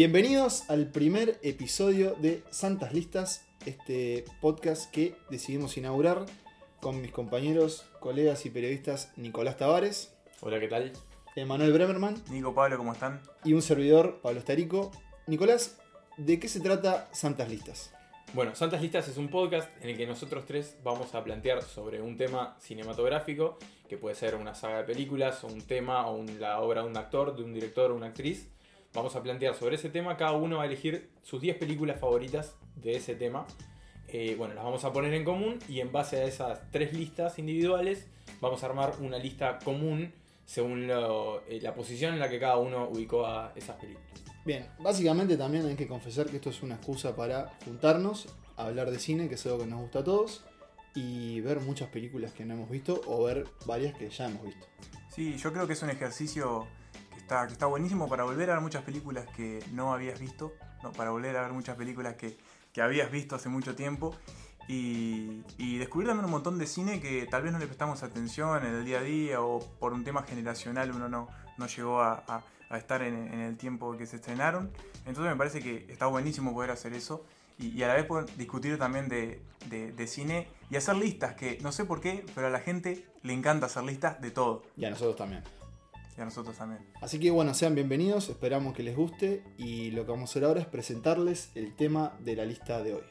Bienvenidos al primer episodio de Santas Listas, este podcast que decidimos inaugurar con mis compañeros, colegas y periodistas Nicolás Tavares, Hola, ¿qué tal? Emanuel Bremerman Nico, Pablo, ¿cómo están? y un servidor, Pablo Estarico. Nicolás, ¿de qué se trata Santas Listas? Bueno, Santas Listas es un podcast en el que nosotros tres vamos a plantear sobre un tema cinematográfico, que puede ser una saga de películas, o un tema, o un- la obra de un actor, de un director o una actriz. Vamos a plantear sobre ese tema, cada uno va a elegir sus 10 películas favoritas de ese tema. Eh, bueno, las vamos a poner en común y en base a esas tres listas individuales vamos a armar una lista común según lo- eh, la posición en la que cada uno ubicó a esas películas. Bien, básicamente también hay que confesar que esto es una excusa para juntarnos, hablar de cine, que es algo que nos gusta a todos, y ver muchas películas que no hemos visto o ver varias que ya hemos visto. Sí, yo creo que es un ejercicio está, está buenísimo para volver a ver muchas películas que no habías visto, ¿no? para volver a ver muchas películas que, que habías visto hace mucho tiempo y, y descubrir también un montón de cine que tal vez no le prestamos atención en el día a día o por un tema generacional uno no, no llegó a, estar en, el tiempo que se estrenaron. Entonces me parece que está buenísimo poder hacer eso y, a la vez discutir también de, de- de cine y hacer listas que no sé por qué, pero a la gente le encanta hacer listas de todo Y a nosotros también. Y a nosotros también. Así que bueno, sean bienvenidos, esperamos que les guste y lo que vamos a hacer ahora es presentarles el tema de la lista de hoy.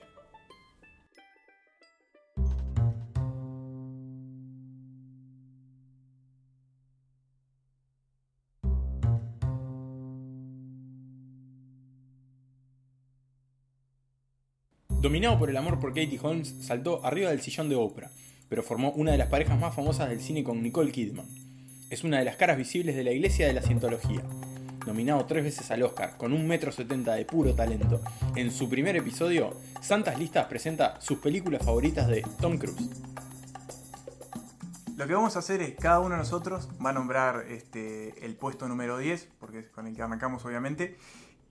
Dominado por el amor por Katie Holmes, saltó arriba del sillón de Oprah, pero formó una de las parejas más famosas del cine con Nicole Kidman. Es una de las caras visibles de la iglesia de la cientología. Nominado tres veces al Oscar, con un metro setenta de puro talento, en su primer episodio, Santas Listas presenta sus películas favoritas de Tom Cruise. Lo que vamos a hacer es, cada uno de nosotros va a nombrar este, el puesto número 10, porque es con el que arrancamos obviamente,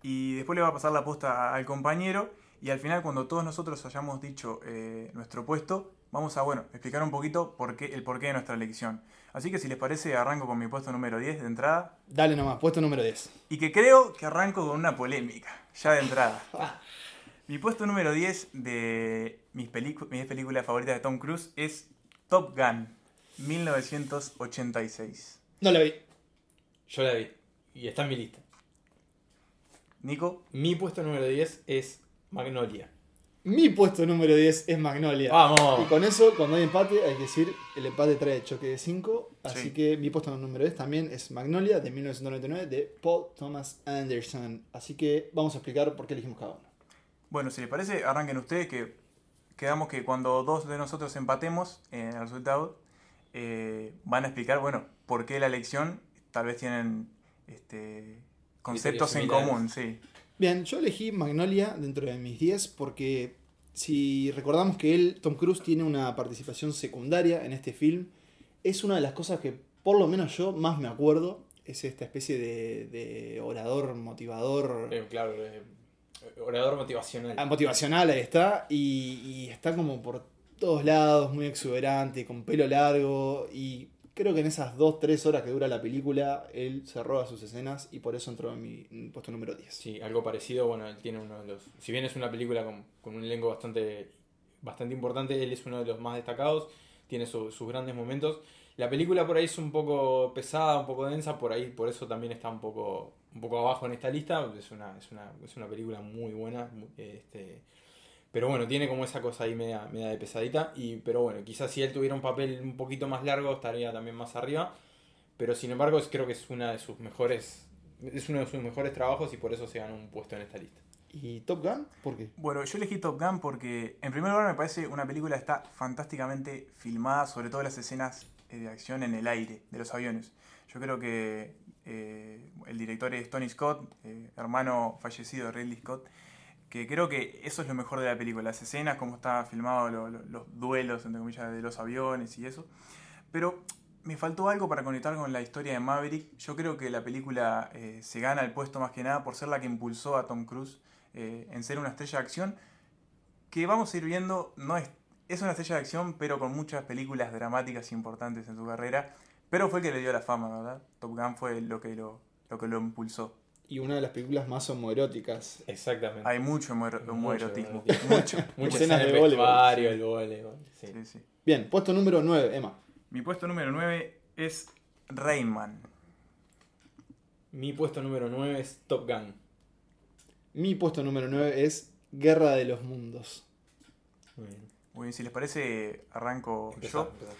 y después le va a pasar la posta al compañero, y al final cuando todos nosotros hayamos dicho eh, nuestro puesto, vamos a, bueno, explicar un poquito por qué, el porqué de nuestra elección. Así que si les parece, arranco con mi puesto número 10 de entrada, Dale nomás, puesto número 10. y que creo que arranco con una polémica, ya de entrada. Mi puesto número 10 de mis, mis 10 películas favoritas de Tom Cruise es Top Gun, 1986. No la vi. Yo la vi, y está en mi lista. Nico, Mi puesto número 10 es Magnolia. Mi puesto número 10 es Magnolia. Y ¡Vamos! con eso, cuando hay empate, hay que decir, el empate trae choque de 5. Así Sí. que mi puesto número 10 también es Magnolia de 1999 de Paul Thomas Anderson. Así que vamos a explicar por qué elegimos cada uno. bueno, si les parece, arranquen ustedes que quedamos que cuando dos de nosotros empatemos en el resultado, eh, van a explicar, bueno, por qué la elección, tal vez tienen este, conceptos en común, sí. Bien, yo elegí Magnolia dentro de mis 10 porque si recordamos que él, Tom Cruise, tiene una participación secundaria en este film, es una de las cosas que por lo menos yo más me acuerdo. Es esta especie de, de orador, motivador, Eh, claro, eh, orador motivacional. ah, motivacional, ahí está, y, y está como por todos lados, muy exuberante, con pelo largo, y creo que en esas 2-3 horas que dura la película, él se roba sus escenas y por eso entró en mi puesto número 10. Sí, algo parecido, bueno, él tiene uno de los... Si bien es una película con, con un elenco bastante, bastante importante, él es uno de los más destacados, tiene su- sus grandes momentos. La película por ahí es un poco pesada, un poco densa, por ahí, por eso también está un poco, un poco abajo en esta lista. Es una, es una, es una película muy buena, este, pero bueno, tiene como esa cosa ahí media, media de pesadita. Y, pero bueno, quizás si él tuviera un papel un poquito más largo, estaría también más arriba. Pero sin embargo, es- creo que es una de sus mejores. Es uno de sus mejores trabajos y por eso se ganó un puesto en esta lista. ¿Y Top Gun? ¿Por qué? Bueno, yo elegí Top Gun porque, en primer lugar, me parece una película que está fantásticamente filmada, sobre todo las escenas eh, de acción en el aire de los aviones. Yo creo que eh, el director es Tony Scott, eh, hermano fallecido de Ridley Scott, que creo que eso es lo mejor de la película, las escenas, cómo está filmado lo- lo- los duelos, entre comillas, de los aviones y eso. Pero me faltó algo para conectar con la historia de Maverick. Yo creo que la película eh, se gana el puesto más que nada por ser la que impulsó a Tom Cruise eh, en ser una estrella de acción, que vamos a ir viendo, no es, es una estrella de acción, pero con muchas películas dramáticas importantes en su carrera, pero fue el que le dio la fama, ¿verdad? Top Gun fue lo que lo, lo, que lo impulsó. Y una de las películas más homoeróticas. Exactamente. Hay mucho homo- Mucho homoerotismo. erotismo. Mucho. Muchas Escenas de voleibol, el voleibol. Sí. Sí, sí. Bien, puesto número 9, Emma. Mi puesto número 9 es Rayman. Mi puesto número 9 es Top Gun. Mi puesto número 9 es Guerra de los Mundos. Muy bien. Muy bien, si les parece, arranco Empezá, yo. empezá.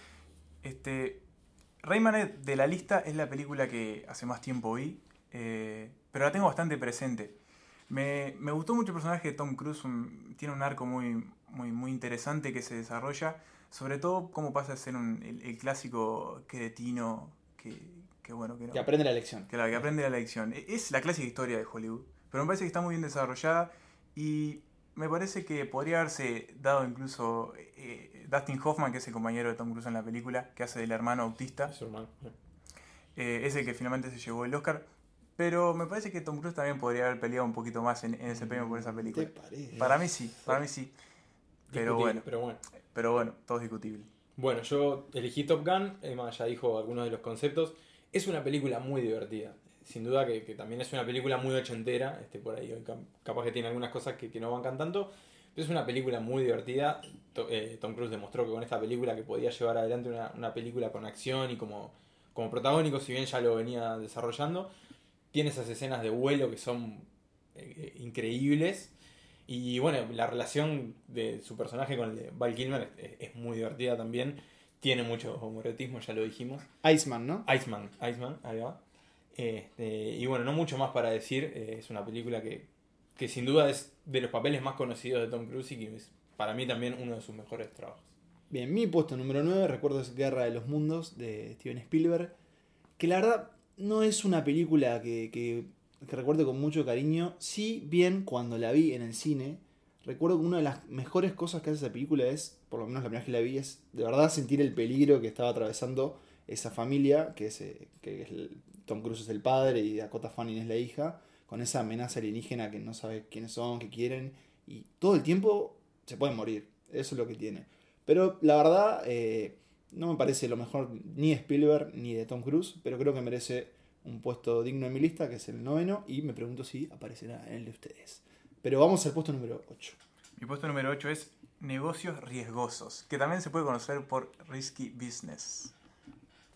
Este, Rayman de la lista es la película que hace más tiempo vi, eh, pero la tengo bastante presente. Me, me gustó mucho el personaje de Tom Cruise, un- tiene un arco muy, muy, muy interesante que se desarrolla, sobre todo cómo pasa a ser un- el, el clásico cretino que, que bueno, que no, Que aprende la lección. que aprende la lección. E- Es la clásica historia de Hollywood, pero me parece que está muy bien desarrollada y me parece que podría haberse dado incluso eh, Dustin Hoffman, que es el compañero de Tom Cruise en la película, que hace del hermano autista, Es su hermano. eh, es el que finalmente se llevó el Oscar. Pero me parece que Tom Cruise también podría haber peleado un poquito más en, en ese premio por esa ¿Te película. parece? Para mí sí, para mí sí. Pero bueno, Pero bueno. pero bueno, todo es discutible. Bueno, yo elegí Top Gun, Emma ya dijo algunos de los conceptos. Es una película muy divertida. Sin duda que, que también es una película muy ochentera. Este, por ahí cap- capaz que tiene algunas cosas que, que no bancan tanto. Pero es una película muy divertida. To- eh, Tom Cruise demostró que con esta película que podía llevar adelante una, una película con acción y como, como protagónico, si bien ya lo venía desarrollando. Tiene esas escenas de vuelo que son eh, increíbles. Y bueno, la relación de su personaje con el de Val Kilmer es, es muy divertida también. Tiene mucho homoerotismo, ya lo dijimos. Iceman, ¿no? Iceman, Iceman, ahí va. Este, y bueno, no mucho más para decir. eh, es una película que, que sin duda es de los papeles más conocidos de Tom Cruise y que es para mí también uno de sus mejores trabajos. Bien, mi puesto número 9, recuerdo es Guerra de los Mundos de Steven Spielberg. Que la verdad no es una película que, que, con mucho cariño. Sí, bien, cuando la vi en el cine, recuerdo que una de las mejores cosas que hace esa película es, por lo menos la primera vez que la vi, es de verdad sentir el peligro que estaba atravesando esa familia, que es, eh, que es el- Tom Cruise es el padre y Dakota Fanning es la hija, con esa amenaza alienígena que no sabe quiénes son, qué quieren, y todo el tiempo se pueden morir. Eso es lo que tiene. Pero la verdad, eh, no me parece lo mejor ni de Spielberg ni de Tom Cruise, pero creo que merece un puesto digno en mi lista, que es el noveno, y me pregunto si aparecerá en el de ustedes. Pero vamos al puesto número 8. Mi puesto número 8 es Negocios Riesgosos, que también se puede conocer por Risky Business.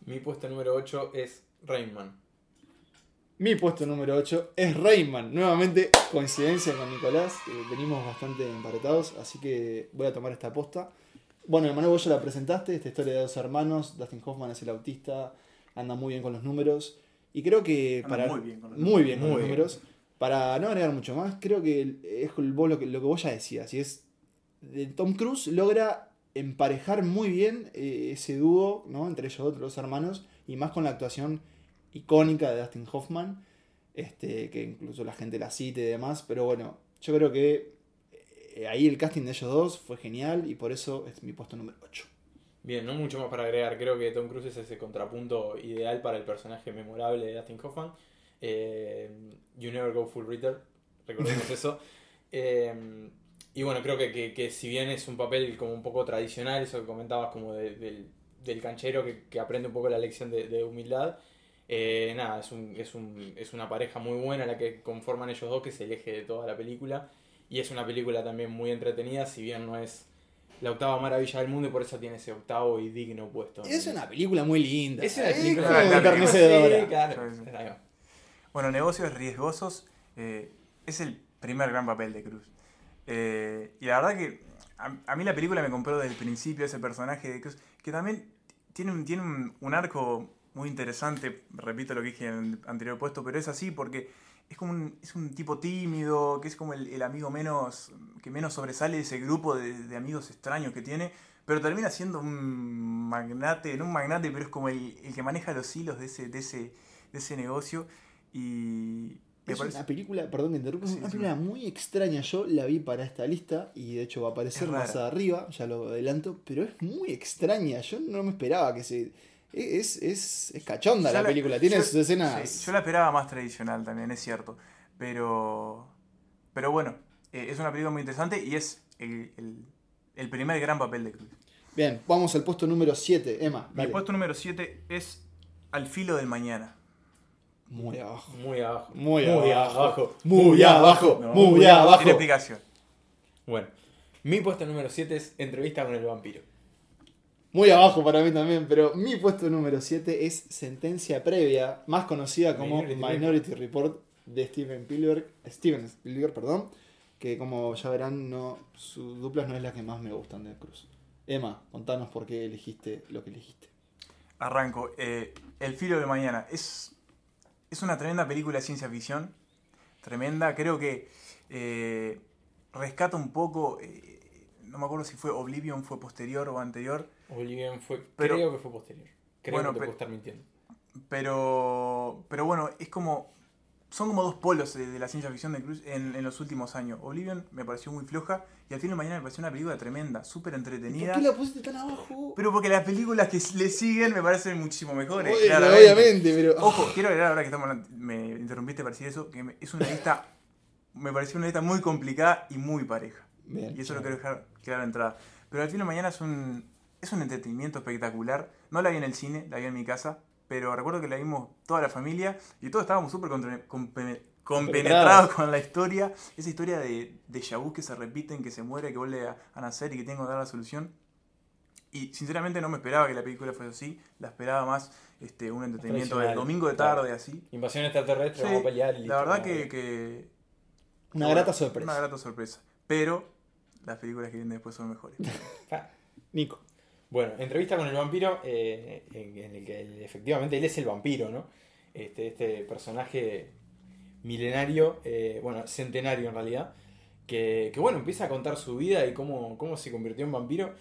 Mi puesto número 8 es Rainman. Mi puesto número 8 es Rayman. Nuevamente, coincidencia con Nicolás. eh, venimos bastante emparetados, así que voy a tomar esta aposta. Bueno, Emanuel, vos ya la presentaste, esta historia de dos hermanos. Dustin Hoffman es el autista, anda muy bien con los números. Y creo que Anda para. muy bien con los muy bien con Muy los bien. números. Para no agregar mucho más, creo que es vos lo que, lo que vos ya decías. Y es. de Tom Cruise logra emparejar muy bien eh, ese dúo, ¿no? Entre ellos dos, los hermanos. Y más con la actuación icónica de Dustin Hoffman, este, que incluso la gente la cita y demás, pero bueno, yo creo que eh, ahí el casting de ellos dos fue genial y por eso es mi puesto número 8. Bien, no mucho más para agregar. Creo que Tom Cruise es ese contrapunto ideal para el personaje memorable de Dustin Hoffman. Eh, you never go full reader. Recordemos eso. Eh, y bueno, creo que, que- que si bien es un papel como un poco tradicional, eso que comentabas como de- del, del canchero que, que aprende un poco la lección de, de humildad, eh, nada, es, un, es, un, es una pareja muy buena la que conforman ellos dos, que es el eje de toda la película. Y es una película también muy entretenida, si bien no es la octava maravilla del mundo y por eso tiene ese octavo y digno puesto. Es una película muy linda. Es una Es película. Bueno, Negocios Riesgosos eh, es el primer gran papel de Cruz. Eh, y la verdad que a, a mí la película me compró desde el principio ese personaje de Cruz, que también tiene un, tiene un, un arco muy interesante, repito lo que dije en el anterior puesto, pero es así porque es como un, es un tipo tímido, que es como el, el amigo menos que menos sobresale de ese grupo de, de amigos extraños que tiene, pero termina siendo un magnate, no un magnate, pero es como el, el que maneja los hilos de ese, de ese, de ese negocio. Y Es una película, perdón que interrumpa, es una sí. película muy extraña. Yo la vi para esta lista y de hecho va a aparecer más arriba, ya lo adelanto, pero es muy extraña. Yo no me esperaba que se. Es, es, es cachonda la, película, tiene yo- sus escenas. sí, yo la esperaba más tradicional también, es cierto. Pero, pero bueno, eh, es una película muy interesante y es el, el- el primer gran papel de Cruz. Bien, vamos al puesto número 7, Emma. Mi puesto número 7 es Al filo del mañana. Muy abajo. Muy abajo. Muy, Muy abajo. abajo. Muy abajo. No, muy abajo. Tiene explicación. Bueno, mi puesto número 7 es Entrevista con el vampiro. Muy abajo para mí también, pero mi puesto número 7 es Sentencia Previa, más conocida como Minority Minority, Report de Steven Spielberg, Steven Spielberg, perdón, que como ya verán, no, sus duplas no es la que más me gustan de Cruz. Emma, contanos por qué elegiste lo que elegiste. Arranco. Eh, el filo del mañana. Es, es una tremenda película de ciencia ficción. Tremenda. Creo que eh, rescata un poco. eh, no me acuerdo si fue Oblivion, fue posterior o anterior. Oblivion fue, Pero- creo que fue posterior. Creo Bueno, que te puedo estar mintiendo. Pero, pero bueno, es como. Son como dos polos de, de la ciencia ficción de Cruz en, en los últimos años. Oblivion me pareció muy floja y al fin de mañana me pareció una película tremenda, súper ¿Por entretenida. qué la pusiste tan abajo? Pero porque las películas que le siguen me parecen muchísimo mejores. Bueno, claramente. obviamente, pero. Ojo, quiero agregar ahora que estamos hablando- me interrumpiste para decir eso, que es una lista, me pareció una lista muy complicada y muy pareja. Bien, Y eso lo quiero dejar claro de entrada. Pero al fin de mañana es un, es un entretenimiento espectacular. No la vi en el cine, la vi en mi casa, pero recuerdo que la vimos toda la familia y todos estábamos súper compenetrados con la historia. Esa historia de, de que se repiten, que se muere, que vuelve a, a nacer y que tengo que dar la solución. Y sinceramente no me esperaba que la película fuese así, la esperaba más este, un entretenimiento del domingo de claro. tarde, así. Invasión extraterrestre, Sí, vamos a pelear y la verdad que, Una bueno, grata sorpresa. Una grata sorpresa. Pero las películas que vienen después son mejores. Ah, Nico. Bueno, entrevista con el vampiro, eh, en, en el que él- efectivamente él es el vampiro, ¿no? Este, este personaje milenario, eh, bueno, centenario en realidad, que, que, bueno, empieza a contar su vida y cómo, cómo se convirtió en vampiro.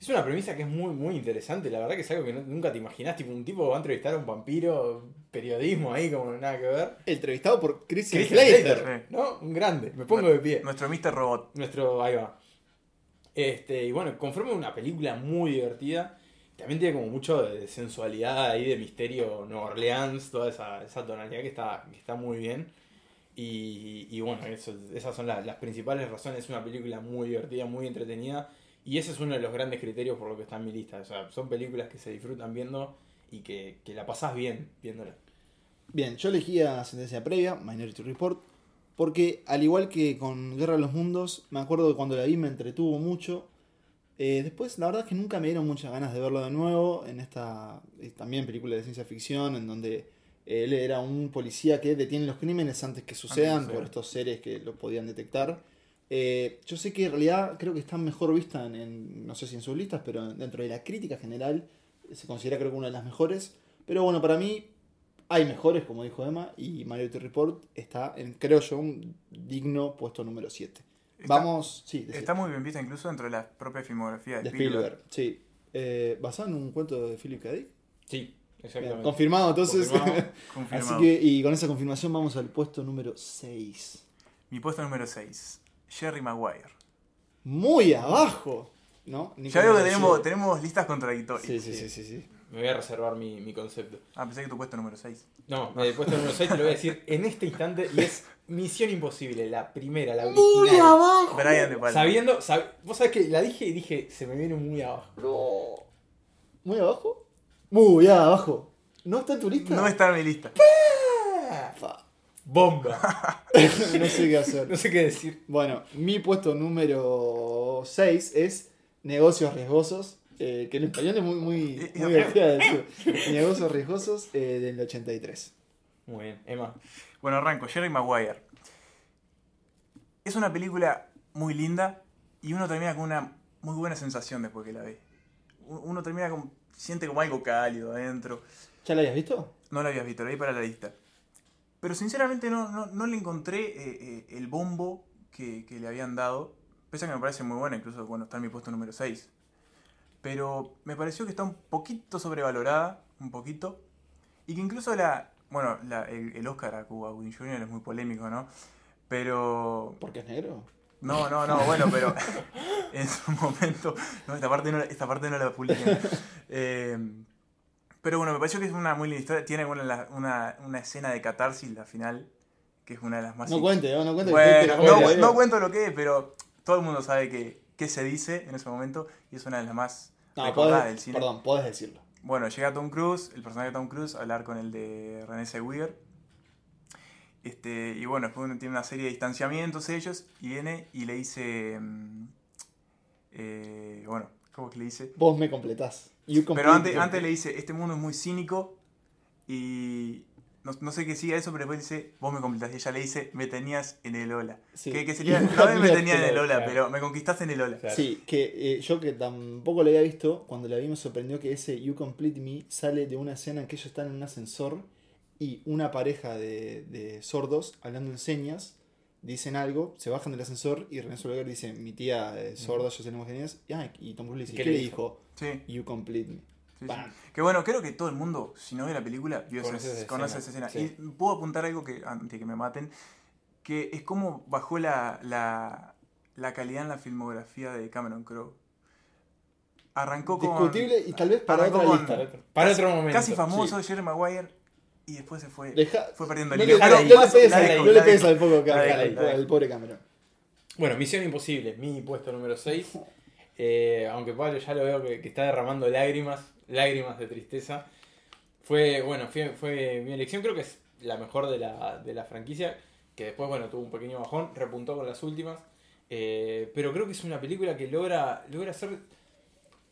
Es una premisa que es muy, muy interesante, la verdad que es algo que no- nunca te imaginás, tipo un tipo va a entrevistar a un vampiro, periodismo ahí, como nada que ver. Entrevistado por Slater. Slater, ¿no? Un grande, me pongo de pie. Nuestro Mr. Robot. Nuestro, ahí va. Este, y bueno, conforma una película muy divertida. También tiene como mucho de sensualidad ahí, de misterio Nueva Orleans, toda esa, esa tonalidad que está, que está muy bien. Y, y bueno, esas son las, las principales razones. Es una película muy divertida, muy entretenida. Y ese es uno de los grandes criterios por lo que está en mi lista. O sea, son películas que se disfrutan viendo y que, que la pasás bien viéndola. Bien, yo elegí a Sentencia Previa, Minority Report, porque al igual que con Guerra de los Mundos, me acuerdo que cuando la vi me entretuvo mucho. Eh, después, la verdad es que nunca me dieron muchas ganas de verlo de nuevo en esta eh, también película de ciencia ficción, en donde él era un policía que detiene los crímenes antes que sucedan por estos seres que lo podían detectar. Eh, yo sé que en realidad creo que está mejor vista en, en- no sé si en sus listas, pero dentro de la crítica general se considera creo que una de las mejores. Pero bueno, para mí hay mejores, como dijo Emma, y Minority Report está en, creo yo, un digno puesto número 7. Está- Vamos, sí, de, Está muy bien vista incluso dentro de la propia filmografía de, de Spielberg. Sí. Eh, ¿Basado en un cuento de Philip K. Dick? Sí, Bien, exactamente. confirmado entonces. Confirmado. Confirmado. Así que, y con esa confirmación vamos al puesto número 6. Mi puesto número 6. Jerry Maguire. Muy abajo, ¿no? Ya veo que tenemos, tenemos listas contradictorias. Sí, sí, sí, sí, sí. Me voy a reservar mi, mi concepto. Ah, pensé que tu puesto número 6. No, el puesto número 6 te lo voy a decir en este instante y es Misión Imposible, la primera, la Muy original. abajo. Brian De Palma. Sabiendo, sab- vos sabés que la dije y dije, se me viene muy abajo. No. ¿Muy abajo? Muy abajo. ¿No está en tu lista? No está en mi lista. Fa. Bomba. no sé qué hacer. No sé qué decir. Bueno, mi puesto número 6 es Negocios Riesgosos. Eh, que en español es muy, muy, Eh, muy divertida de decir. Negocios Riesgosos eh, del 83. Muy bien, Emma. Bueno, arranco. Jerry Maguire. Es una película muy linda y uno termina con una muy buena sensación después que la ve. Uno termina con. siente como algo cálido adentro. ¿Ya la habías visto? No la habías visto, la vi para la lista. Pero sinceramente no, no, no le encontré eh, eh, el bombo que, que le habían dado. Pese a que me parece muy buena, incluso bueno, está en mi puesto número 6. Pero me pareció que está un poquito sobrevalorada, un poquito. Y que incluso la. Bueno, la- el, el Oscar a Cuba Gooding Jr. es muy polémico, ¿no? Pero. ¿Porque es negro? No, no, no, bueno, pero en su momento. No, esta parte no, esta parte no la publican. Eh, pero bueno, me pareció que es una muy linda historia. Tiene la- una, una escena de catarsis, la final, que es una de las más. No cuente, no, no cuente. Bueno, no, no cuento lo que es, pero todo el mundo sabe que, qué se dice en ese momento y es una de las más No, podés- cine. Perdón, podés decirlo. Bueno, llega Tom Cruise, el personaje de Tom Cruise, a hablar con el de René Zellweger Este, y bueno, después tiene una serie de distanciamientos ellos y viene y le dice... mm, eh, bueno, ¿cómo que le dice? Vos me completás. You Pero antes, antes le dice, este mundo es muy cínico y no, no sé qué siga eso, pero después dice, vos me completás. Y ella le dice, me tenías en el hola. Sí. Que, que sería, no me complete tenía en el claro. pero me conquistaste en el hola. Claro. Sí, que eh, yo que tampoco lo había visto, cuando la vi me sorprendió que ese You Complete Me sale de una escena en que ellos están en un ascensor y una pareja de, de sordos hablando en señas dicen algo, se bajan del ascensor y René Zellweger dice, mi tía es sorda, yo sé lenguas señas, y, ah, y Tom Cruise le dice, ¿Qué ¿qué, le le dijo? dijo? Sí, You Complete Me. Sí, sí. Bah. Que bueno, creo que todo el mundo, si no ve la película, vio Conoce esa- esa conoce escena, esa escena. sí. Y puedo apuntar algo que, antes de que me maten, que es como bajó la, la, la calidad en la filmografía de Cameron Crowe. Arrancó con... Discutible y tal vez para otra con- lista. Para otro, para casi- otro momento. Casi famoso, sí. Jerry Maguire, y después se fue, Deja- fue perdiendo no el le, hilo. no- le pegues, al- dejo, no la le pegues dejo. al poco, al, pobre Cameron. Bueno, Misión Imposible, mi puesto número 6. aunque Pablo ya lo veo que, que está derramando lágrimas, lágrimas de tristeza. Fue, bueno, fue, fue mi elección, creo que es la mejor de la, de la franquicia, que después, bueno, tuvo un pequeño bajón, repuntó con las últimas. Eh, pero creo que es una película que logra, logra hacer...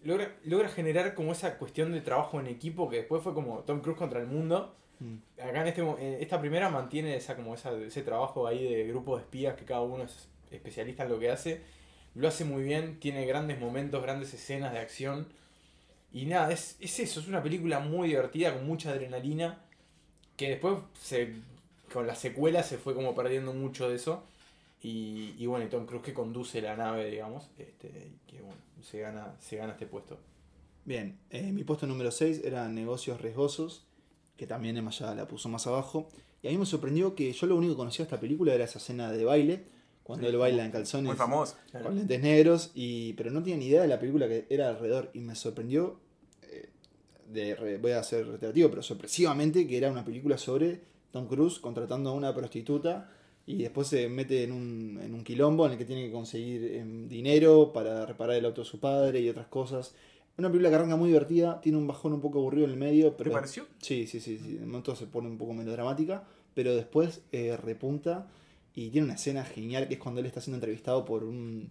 Logra, logra generar como esa cuestión de trabajo en equipo que después fue como Tom Cruise contra el mundo. Mm. Acá en este, eh, esta primera mantiene esa, como esa, ese trabajo ahí de grupo de espías que cada uno es especialista en lo que hace. Lo hace muy bien, tiene grandes momentos, grandes escenas de acción. Y nada, es, es eso, es una película muy divertida, con mucha adrenalina. Que después se, con las secuelas se fue como perdiendo mucho de eso. Y, y bueno, y Tom Cruise que conduce la nave, digamos, este, y que bueno, se gana, se gana este puesto. Bien, eh, mi puesto número 6 era Negocios Riesgosos, que también Emma ya la puso más abajo. Y a mí me sorprendió que yo lo único que conocía de esta película era esa escena de baile, cuando Sí, él baila en calzones Muy famoso. con lentes negros, y, pero no tenía ni idea de la película que era alrededor. Y me sorprendió, de, re- voy a ser reiterativo, pero sorpresivamente que era una película sobre Tom Cruise contratando a una prostituta y después se mete en un, en un quilombo en el que tiene que conseguir em, dinero para reparar el auto de su padre y otras cosas. Una película que arranca muy divertida, tiene un bajón un poco aburrido en el medio, ¿Te pero... pareció? Sí, sí, sí, sí. De momento se pone un poco melodramática, pero después eh, repunta y tiene una escena genial que es cuando él está siendo entrevistado por un,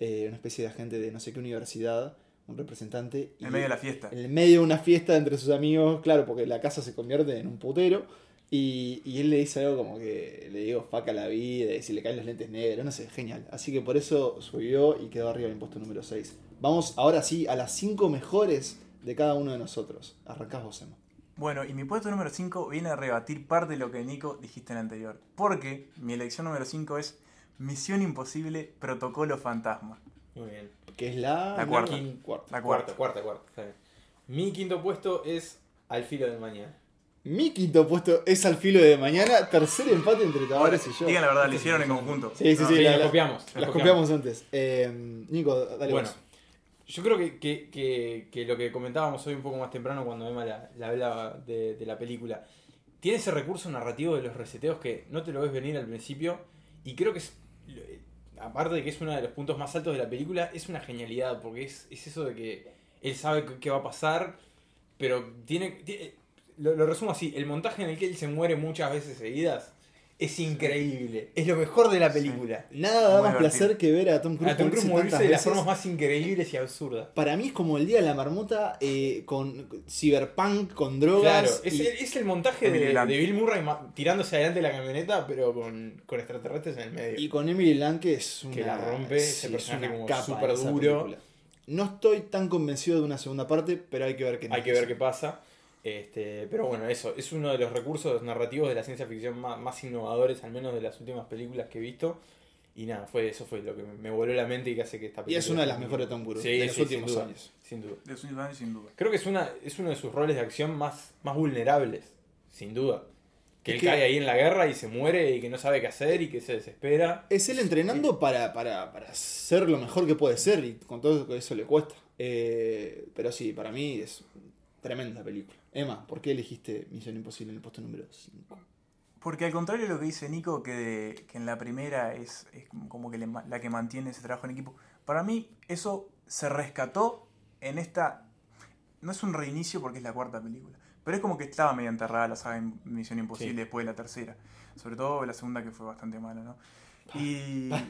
eh, una especie de agente de no sé qué universidad, un representante. y En medio de la fiesta. En el medio de una fiesta entre sus amigos, claro, porque la casa se convierte en un putero. Y, y él le dice algo como que le digo faca la vida y si le caen los lentes negros, no sé, genial. Así que por eso subió y quedó arriba del puesto número 6. Vamos ahora sí a las 5 mejores de cada uno de nosotros. Arrancás vos, Emma. Bueno, y mi puesto número 5 viene a rebatir parte de lo que Nico dijiste en el anterior. Porque mi elección número 5 es Misión Imposible Protocolo Fantasma. Muy bien. Que es la, La cuarta. cuarta. La Cuarta, cuarta. cuarta, cuarta. está bien. Mi quinto puesto es Al filo del mañana. Mi quinto puesto es al filo de mañana. Tercer empate entre Tavares y yo. Digan la verdad, lo hicieron en conjunto. Sí, sí, No, sí. Sí, la- copiamos. Las copiamos antes. Eh, Nico, dale Bueno, vos. yo creo que, que- que- que lo que comentábamos hoy un poco más temprano cuando Emma la, la hablaba de, de la película, tiene ese recurso narrativo de los reseteos que no te lo ves venir al principio y creo que es, aparte de que es uno de los puntos más altos de la película, es una genialidad porque es, es eso de que él sabe qué- va a pasar, pero tiene... tiene- lo, lo resumo así, el montaje en el que él se muere muchas veces seguidas es increíble, es lo mejor de la película. Nada da Muy más divertido. placer que ver a Tom Cruise, A Tom Cruise morirse de las veces. formas más increíbles y absurdas. Para mí es como el día de la marmota eh, con cyberpunk, con drogas. Claro, es, y- el, es el montaje Emily de, Blunt. de Bill Murray ma- tirándose adelante de la camioneta, pero con, con extraterrestres en el medio. Y con Emily Blunt, que es una, Que la rompe, ese es personaje una como capa súper esa duro. película. No estoy tan convencido de una segunda parte, pero hay que ver qué Hay que ver qué pasa. Este, pero bueno, eso es uno de los recursos narrativos de la ciencia ficción más, más innovadores, al menos de las últimas películas que he visto. Y nada, fue eso fue lo que me, voló la mente y que hace que esta Y película. es una de las mejores de Tom Cruise Sí, de los sí, últimos sin duda, años. Sin duda. De sus años, sin duda. Creo que es, una, es uno de sus roles de acción más, más vulnerables, sin duda. Que Es él que- cae ahí en la guerra y se muere y que no sabe qué hacer y que se desespera. Es él entrenando para, para, para ser lo mejor que puede ser y con todo eso le cuesta. Eh, pero sí, para mí es tremenda película. Emma, ¿por qué elegiste Misión Imposible en el puesto número 5? Porque al contrario de lo que dice Nico, que, que en la primera es, es como que le la que mantiene ese trabajo en equipo, para mí eso se rescató en esta... No es un reinicio porque es la cuarta película, Pero es como que estaba medio enterrada la saga de Misión Imposible Sí. después de la tercera. Sobre todo la segunda que fue bastante mala, ¿no? Y pa.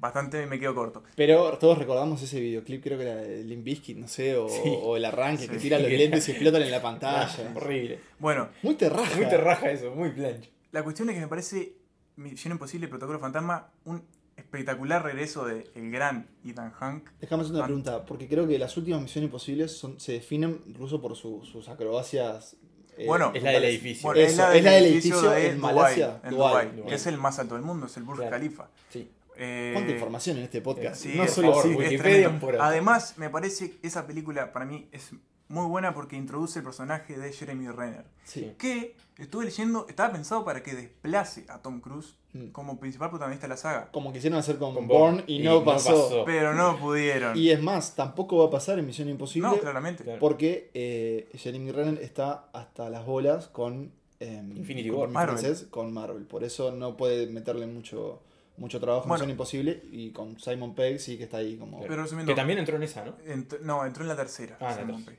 Bastante me quedo corto. Pero todos recordamos ese videoclip, creo que era de Limp Bizkit, no sé, o, Sí. o el arranque que Sí. tira los lentes y explotan en la pantalla. horrible. Bueno, Muy terraja. Muy terraja eso, muy plancho. la cuestión es que me parece Misión Imposible Protocolo Fantasma un espectacular regreso de el gran Ethan Hunt. Déjame hacer una pregunta, porque creo que las últimas misiones imposibles son, se definen incluso por su- sus acrobacias. eh, Bueno, Es la del edificio. Bueno, Eso, es la del edificio de en Malasia, en Dubái. que es el más alto del mundo, es el Burj Claro. Khalifa. Sí. Eh, ¿Cuánta información en este podcast? Sí, no solo favor, sí. Wikipedia. Además, me parece que esa película para mí es muy buena porque introduce el personaje de Jeremy Renner. Sí. Que estuve leyendo, estaba pensado para que desplace a Tom Cruise Mm. como principal protagonista de la saga. Como quisieron hacer con, Con Bourne y, y no, no pasó. pasó. Pero no pudieron. Y es más, tampoco va a pasar en Misión Imposible. no, claramente. Porque eh, Jeremy Renner está hasta las bolas con em, Infinity con War. Marvel. con Marvel. Por eso no puede meterle mucho, mucho trabajo en Bueno. Misión Imposible. Y con Simon Pegg sí que está ahí como. Pero resumiendo, Que también entró en esa, ¿no? ent- no, entró en la tercera. Ah, Simon. Pegg.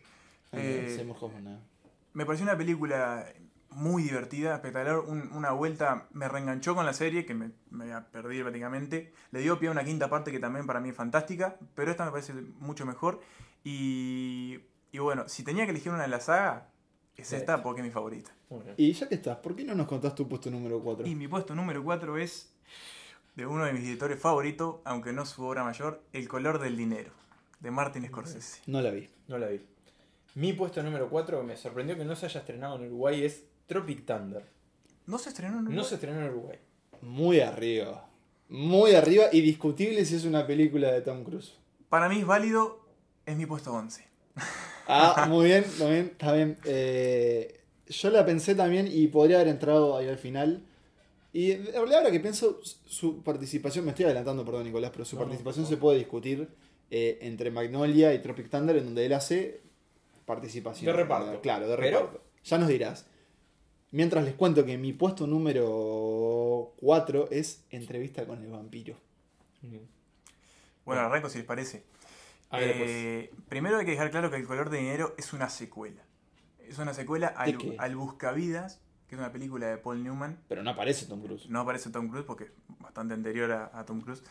eh, Eh, Seymour Hoffman. Me pareció una película muy divertida, espectacular, un- una vuelta, me reenganchó con la serie, que me, me había perdido prácticamente, le dio pie a una quinta parte que también para mí es fantástica, pero esta me parece mucho mejor, y, y bueno, si tenía que elegir una de la saga, es esta porque es mi favorita. Y ya que estás, ¿por qué no nos contás tu puesto número 4? Y mi puesto número 4 es de uno de mis directores favoritos, aunque no su obra mayor, El color del dinero, de Martin Scorsese. No la vi. No la vi. Mi puesto número 4, me sorprendió que no se haya estrenado en Uruguay, es Tropic Thunder. ¿No se estrenó en No Uruguay? se estrenó en Uruguay. Muy arriba. Muy arriba y discutible si es una película de Tom Cruise. Para mí es válido, es mi puesto 11. Ah, muy bien, muy bien, está bien. Eh, yo la pensé también y podría haber entrado ahí al final. Y en realidad ahora que pienso, su participación, me estoy adelantando, perdón Nicolás, pero su No, no, participación se puede discutir eh, entre Magnolia y Tropic Thunder, en donde él hace participación. De reparto. Claro, de Pero- reparto. Ya nos dirás. Mientras les cuento que mi puesto número 4 es Entrevista con el vampiro. Bueno, arranco si les parece. Eh, primero hay que dejar claro que El color de dinero es una secuela. Es una secuela al, al Buscavidas, que es una película de Paul Newman. Pero no aparece Tom Cruise. No aparece Tom Cruise porque es bastante anterior a, a Tom Cruise.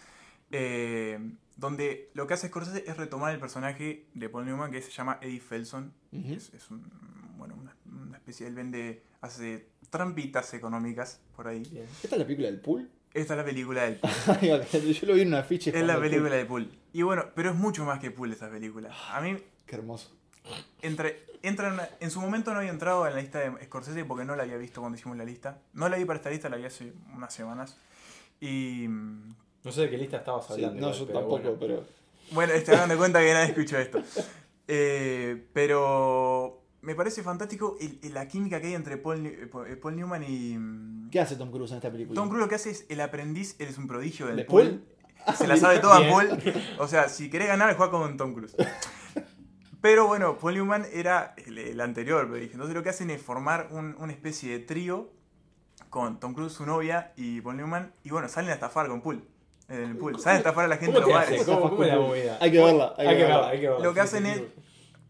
Eh, donde lo que hace Scorsese es retomar el personaje de Paul Newman que se llama Eddie Felson. Es, es un, bueno, una, una especie, él vende, hace trampitas económicas por ahí. Bien. ¿Esta es la película del pool? Esta es la película del Yo lo vi en una afiche. Es la película pool. de Pool. Y bueno, pero es mucho más que Pool esta película. A mí, Qué hermoso. Entre, entra en, una- en su momento no había entrado en la lista de Scorsese porque no la había visto cuando hicimos la lista. No la vi para esta lista, la vi hace unas semanas. Y mm, No sé de qué lista estabas Sí, hablando. no, igual, yo pero tampoco, bueno. pero. bueno, hagan de cuenta que nadie escuchó esto. Eh, pero me parece fantástico el- el- la química que hay entre Paul, New- eh, Paul Newman y... mm, ¿Qué hace Tom Cruise en esta película? Tom Cruise lo que hace es el aprendiz, él es un prodigio del ¿De pool. Paul? Se la sabe toda. Paul. O sea, si querés ganar, juega con Tom Cruise. Pero bueno, Paul Newman era el, el anterior, pero dije, entonces lo que hacen es formar un- una especie de trío con Tom Cruise, su novia, y Paul Newman, y bueno, salen a estafar con Pool. En el pool. Salen a estafar a la gente ¿Cómo en los bares. ¿Cómo, cómo es la movida? Hay que verla. Hay, Hay que verla. verla, hay que verla. Lo que hacen es-.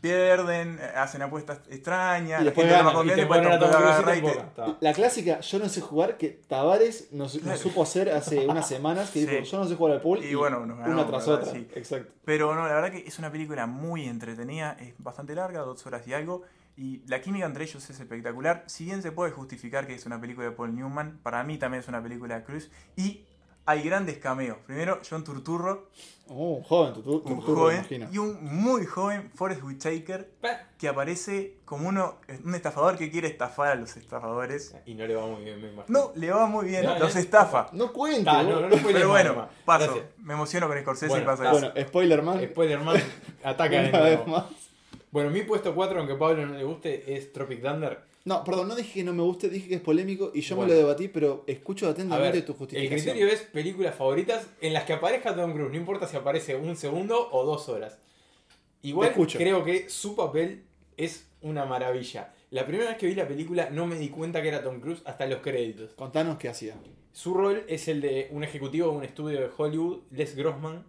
Pierden, hacen apuestas extrañas, Y la después gente ganan, va Y te después ponen a y te. La clásica, yo no sé jugar, que Tavares nos, supo hacer hace unas semanas, que Sí. dijo, yo no sé jugar al pool, Y bueno, nos una tras ¿verdad? otra. Sí. Exacto. Pero no, la verdad que es una película muy entretenida, es bastante larga, dos horas y algo, y la química entre ellos es espectacular. Si bien se puede justificar que es una película de Paul Newman, para mí también es una película de Cruz, y hay grandes cameos. Primero, John Turturro, Oh, un joven, tu, tu, un joven, imagino. y un muy joven Forrest Whitaker, que aparece como uno, un estafador que quiere estafar a los estafadores. Y no le va muy bien, me imagino. No, le va muy bien, No, los estafa. No cuente. Ah, no, no, no Pero bueno, más. paso. Gracias. Me emociono con Scorsese Bueno, y pasa eso. Bueno, spoiler man. Spoilerman ataca de una vez nuevo. más. Bueno, mi puesto 4, aunque a Pablo no le guste, es Tropic Thunder. No, perdón, no dije que no me guste, dije que es polémico y yo Bueno. me lo debatí, pero escucho atentamente ver, tu el justificación. criterio es películas favoritas en las que aparezca Tom Cruise, no importa si aparece un segundo o dos horas. Igual creo que su papel es una maravilla. La primera vez que vi la película no me di cuenta que era Tom Cruise hasta los créditos. Contanos qué hacía. Su rol es el de un ejecutivo de un estudio de Hollywood, Les Grossman.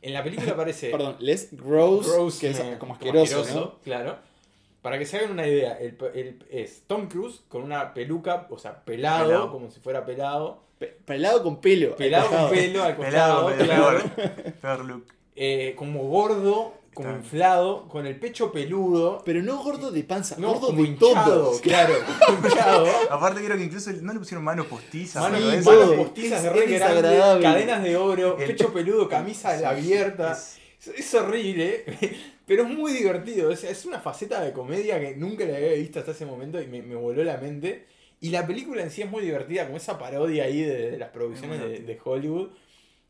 En la película aparece Perdón, Les Gross, Gross, que es como asqueroso, ¿no? claro. Para que se hagan una idea, el, el- es Tom Cruise con una peluca, o sea, pelado, Pelado. como si fuera pelado. Pe- pelado con pelo. Pelado con pelo al Pelado, costado, pelado, peor look. Eh, como gordo, como Está. inflado, con el pecho peludo. Pero no gordo de panza, No, gordo de hinchado, todo. claro, hinchado. Aparte creo que incluso no le pusieron manos postizas. Eso. manos postizas de re es grandes, cadenas de oro, El- pecho peludo, camisa Sí, abierta. Es- horrible, pero es muy divertido. O sea, es una faceta de comedia que nunca la había visto hasta ese momento y me, me voló la mente. Y la película en sí es muy divertida, como esa parodia ahí de, de las producciones de, de Hollywood.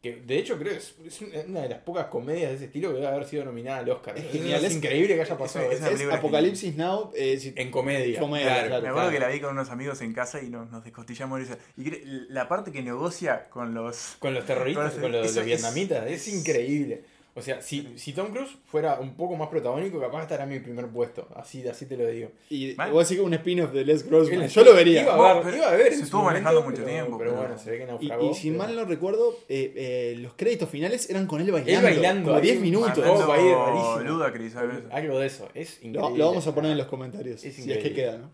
Que de hecho creo que es, es una de las pocas comedias de ese estilo que debe haber sido nominada al Oscar. Es Es, genial, es- increíble que haya pasado es Apocalipsis Now. eh, si- En comedia. Comedia, claro, claro. Me acuerdo que la vi con unos amigos en casa y nos, nos descostillamos. Y la parte que negocia con los... Con los terroristas, Con con los- vietnamitas, es, increíble. O sea, si, si Tom Cruise fuera un poco más protagónico, capaz estaría en mi primer puesto. Así, así te lo digo. Y Vale. vos decís que un spin-off de Les Grossman. Yo lo vería. Iba a ver, pero iba a ver se estuvo momento, manejando mucho pero- tiempo, Pero pero- bueno, se ve que Y, naufragó. y si pero- mal no recuerdo, eh, eh, los créditos finales eran con él bailando. Él bailando, Como ahí, 10 minutos. Oh. Algo de eso, es Lo, increíble. lo vamos a poner en los comentarios. Es si es que queda, ¿no?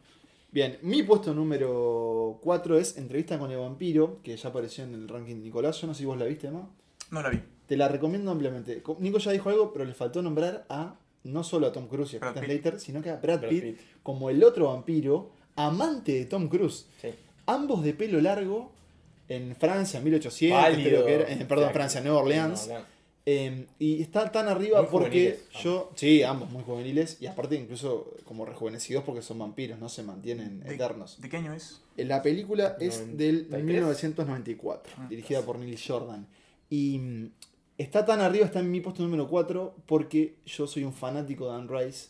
Bien, mi puesto número 4 es Entrevista con el vampiro, que ya apareció en el ranking de Nicolás. Yo no sé si vos la viste, ¿no? No la vi. Te la recomiendo ampliamente. Co- Nico ya dijo algo, pero le faltó nombrar a no solo a Tom Cruise y a Brad Christian Pitt. Slater, sino que a Brad, Brad Pitt, Pitt. como el otro vampiro, amante de Tom Cruise. Sí. Ambos de pelo largo, en Francia, 1800, Pálido. creo que era, eh, perdón. Francia, Nueva Orleans. Nueva Orleans. Eh, y está tan arriba Muy porque yo. Sí, ambos muy juveniles. Y aparte, incluso como rejuvenecidos porque son vampiros, no se mantienen ¿De- eternos. ¿De qué año es? La película es del 93. 1994, Ah. dirigida por Neil Jordan. Y mm, está tan arriba, está en mi puesto número 4, porque yo soy un fanático de Anne Rice.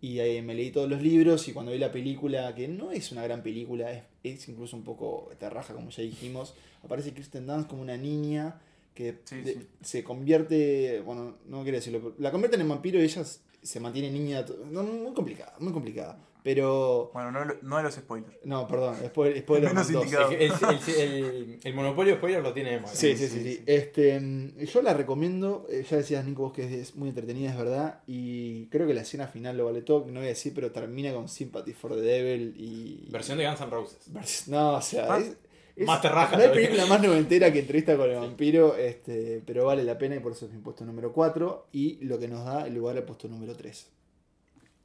Y eh, me leí todos los libros y cuando vi la película, que no es una gran película, es, es incluso un poco terraja, como ya dijimos, aparece Kristen Dunst como una niña que Sí, de- sí. se convierte, bueno, no quería decirlo, pero la convierten en vampiro y ella se mantiene niña, no, muy complicada, muy complicada. Pero, Bueno, no, no de los spoilers. no, perdón, spoiler, spoiler Menos indicado. El, el- el- el monopolio de spoilers lo tiene Emma. Sí, sí, sí, Sí, sí. sí. Este, yo la recomiendo. eh, Ya decías, Nico, vos que es, muy entretenida, es verdad. Y creo que la escena final lo vale todo. que No voy a decir, pero termina con Sympathy for the Devil y. Versión de Guns N' Roses. No, o sea. Ah, es, es- más terraja No hay película más noventera que entrevista con el vampiro. Este, pero vale la pena y por eso es mi puesto número 4. Y lo que nos da el lugar al puesto número 3.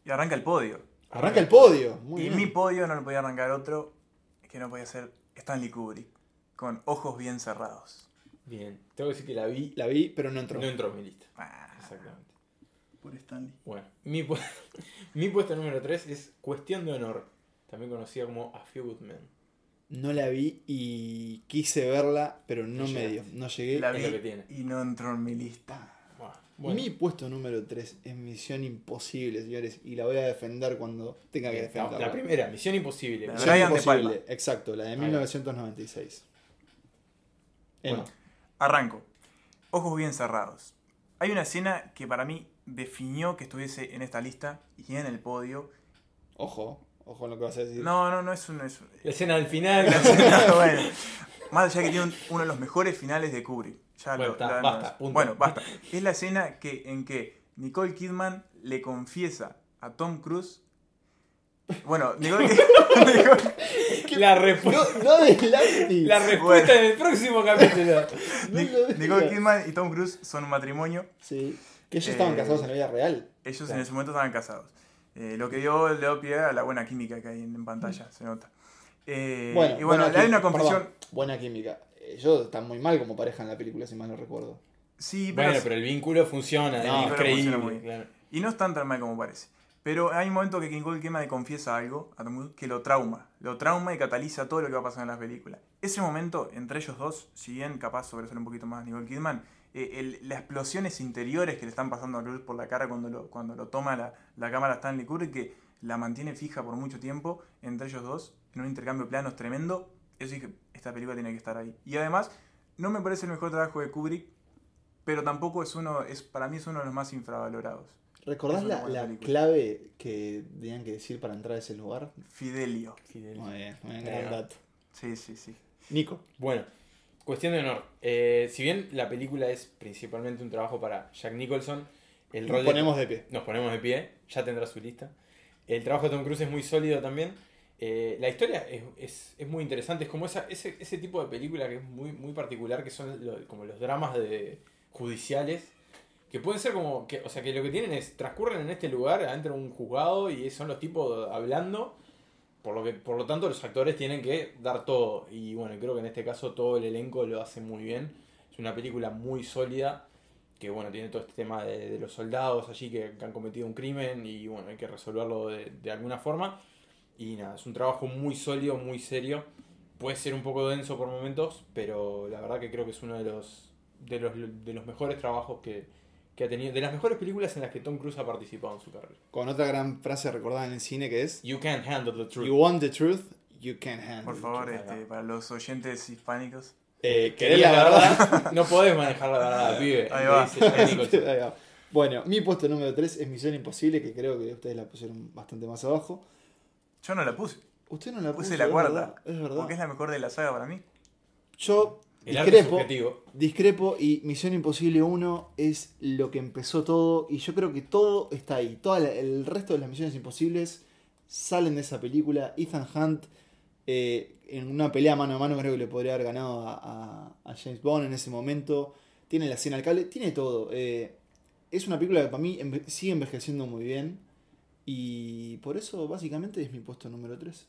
Y arranca el podio. Arranca el podio. Muy y bien. mi podio no lo podía arrancar otro que no podía ser Stanley Kubrick. Con ojos bien cerrados. Bien, tengo que decir que la vi, La vi, pero no entró. no entró en mi lista. Ah, Exactamente. por Stanley. Bueno, mi, pu- mi puesto número 3 es Cuestión de Honor, también conocida como A Few Good Men. No la vi y quise verla, pero no No me dio. No llegué. La es vi lo que tiene. y no entró en mi lista. Bueno. Mi puesto número 3 es Misión Imposible, señores, y la voy a defender cuando tenga que la, defenderla. la primera, Misión Imposible. La Misión Brian De Imposible, Palma. exacto, la de va. 1996. Emma. Bueno. Arranco. Ojos bien cerrados. Hay una escena que para mí definió que estuviese en esta lista y en el podio. Ojo, ojo en lo que vas a decir. No, no, no es un... es- La escena del final. bueno, más allá que tiene un- uno de los mejores finales de Kubrick. Ya Bueno, lo- la- basta, punto. Bueno, basta. Es la escena que, en que Nicole Kidman le confiesa a Tom Cruise. Bueno, Nicole, Nicole- la, respu- No, no la respuesta en el próximo capítulo. No Nicole. Kidman y Tom Cruise son un matrimonio. Sí. Que ellos estaban Eh, casados en la vida real. Ellos en ese momento estaban casados. Eh, lo que dio, le dio pie a la buena química que hay en, en pantalla, se nota. Eh, Bueno, y bueno, buena hay una confesión. perdón, buena química. Ellos están muy mal como pareja en la película, si mal no recuerdo. Sí, pero, Bueno, pero el vínculo funciona, No, es increíble. funciona muy bien. claro. y no es tan tan mal como parece. Pero hay un momento que Nicole Kidman le confiesa algo a Tom Cruise que lo trauma. Lo trauma y cataliza todo lo que va a pasar en las películas. Ese momento, entre ellos dos, si bien capaz sobresale un poquito más Nicole Kidman, eh, el- las explosiones interiores que le están pasando a Cruz por la cara cuando lo, cuando lo toma la, la cámara Stanley Kubrick, que la mantiene fija por mucho tiempo entre ellos dos, en un intercambio de planos tremendo, eso dije, esta película tiene que estar ahí. Y además, no me parece el mejor trabajo de Kubrick, pero tampoco es uno, es para mí es uno de los más infravalorados. ¿Recordás la, clave que tenían que decir para entrar a ese lugar? Fidelio. Fidel. Muy bien, muy bien, gran dato. Sí, sí, sí. Nico. Bueno, cuestión de honor. Eh, si bien la película es principalmente un trabajo para Jack Nicholson, el Nos rol ponemos de pie. Nos ponemos de pie, ya tendrá su lista. El trabajo de Tom Cruise es muy sólido también. Eh, la historia es, es- es muy interesante, es como esa, ese, ese tipo de película que es muy, muy particular, que son lo- como los dramas de, judiciales, que pueden ser como, que, o sea, que lo que tienen es, transcurren en este lugar, adentro de un juzgado, y son los tipos hablando, por lo, que, por lo tanto los actores tienen que dar todo, y bueno, creo que en este caso todo el elenco lo hace muy bien, es una película muy sólida, que bueno, tiene todo este tema de, los soldados allí que, han cometido un crimen, y bueno, hay que resolverlo de alguna forma. Y nada, es un trabajo muy sólido, muy serio. Puede ser un poco denso por momentos, pero la verdad que creo que es uno de los de los, de los mejores trabajos que, que ha tenido, de las mejores películas en las que Tom Cruise ha participado en su carrera. Con otra gran frase recordada en el cine que es You can't handle the truth. You want the truth, you can't handle Por the favor, truth". este, para los oyentes hispánicos. Eh, Querés la verdad, no podés manejar la verdad, pibe. Ahí va. dice. Ahí va. Bueno, mi puesto número 3 es Misión Imposible, que creo que ustedes la pusieron bastante más abajo. Yo no la puse. Usted no la puso, Puse la es cuarta. verdad, Es verdad. Porque es la mejor de la saga para mí. Yo El discrepo, discrepo y Misión Imposible 1 es lo que empezó todo y yo creo que todo está ahí. Todo el resto de las Misiones Imposibles salen de esa película. Ethan Hunt eh, en una pelea mano a mano creo que le podría haber ganado a, a- a James Bond en ese momento. Tiene la escena al cable, tiene todo. Eh, es una película que para mí enve- sigue envejeciendo muy bien y por eso básicamente es mi puesto número 3.